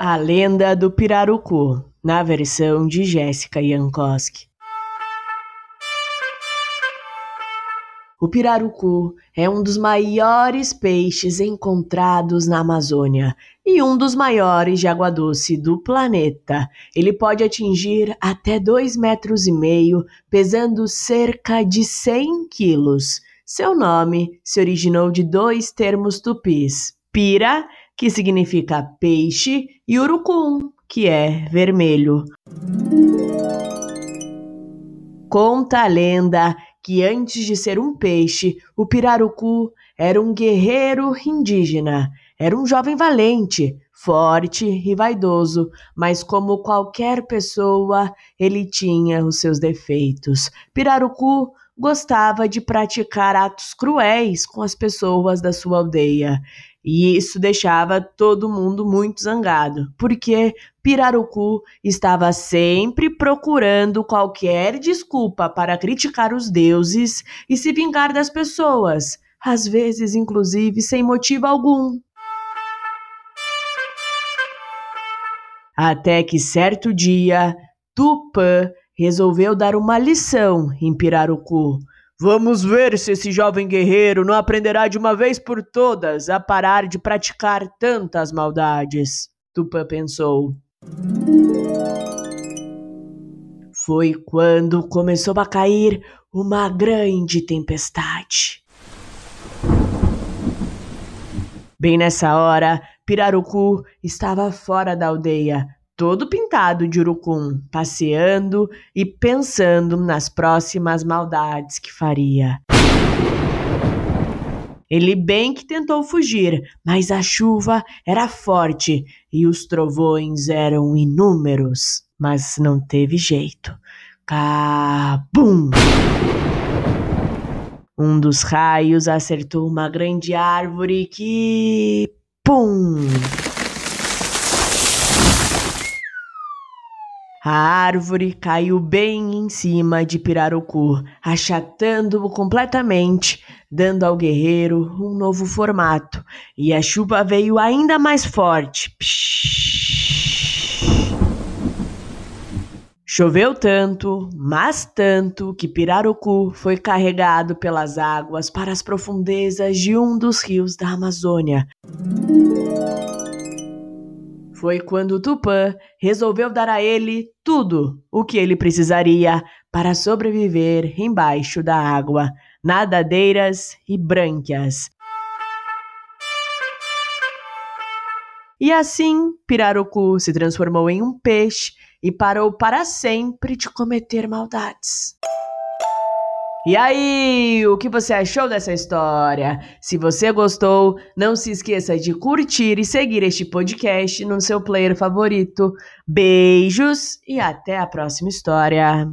A Lenda do Pirarucu, na versão de Jéssica Jankowski. O pirarucu é um dos maiores peixes encontrados na Amazônia e um dos maiores de água doce do planeta. Ele pode atingir até dois metros e meio, pesando cerca de 100 quilos. Seu nome se originou de dois termos tupis: pira que significa peixe, e urucum, que é vermelho. Conta a lenda que antes de ser um peixe, o pirarucu era um guerreiro indígena. Era um jovem valente, forte e vaidoso, mas como qualquer pessoa, ele tinha os seus defeitos. Pirarucu gostava de praticar atos cruéis com as pessoas da sua aldeia. E isso deixava todo mundo muito zangado, porque Pirarucu estava sempre procurando qualquer desculpa para criticar os deuses e se vingar das pessoas, às vezes, inclusive, sem motivo algum. Até que certo dia, Tupã resolveu dar uma lição em Pirarucu Vamos ver se esse jovem guerreiro não aprenderá de uma vez por todas a parar de praticar tantas maldades. Tupã pensou. Foi quando começou a cair uma grande tempestade. Bem nessa hora, Pirarucu estava fora da aldeia, todo pintado de urucum, passeando e pensando nas próximas maldades que faria. Ele bem que tentou fugir, mas a chuva era forte e os trovões eram inúmeros. Mas não teve jeito. Cabum! Um dos raios acertou uma grande árvore que. Pum! A árvore caiu bem em cima de Pirarucu, achatando-o completamente, dando ao guerreiro um novo formato. E a chuva veio ainda mais forte. Choveu tanto, mas tanto, que Pirarucu foi carregado pelas águas para as profundezas de um dos rios da Amazônia. Foi quando Tupã resolveu dar a ele tudo o que ele precisaria para sobreviver embaixo da água, nadadeiras e brânquias. E assim, Pirarucu se transformou em um peixe e parou para sempre de cometer maldades. E aí, o que você achou dessa história? Se você gostou, não se esqueça de curtir e seguir este podcast no seu player favorito. Beijos e até a próxima história.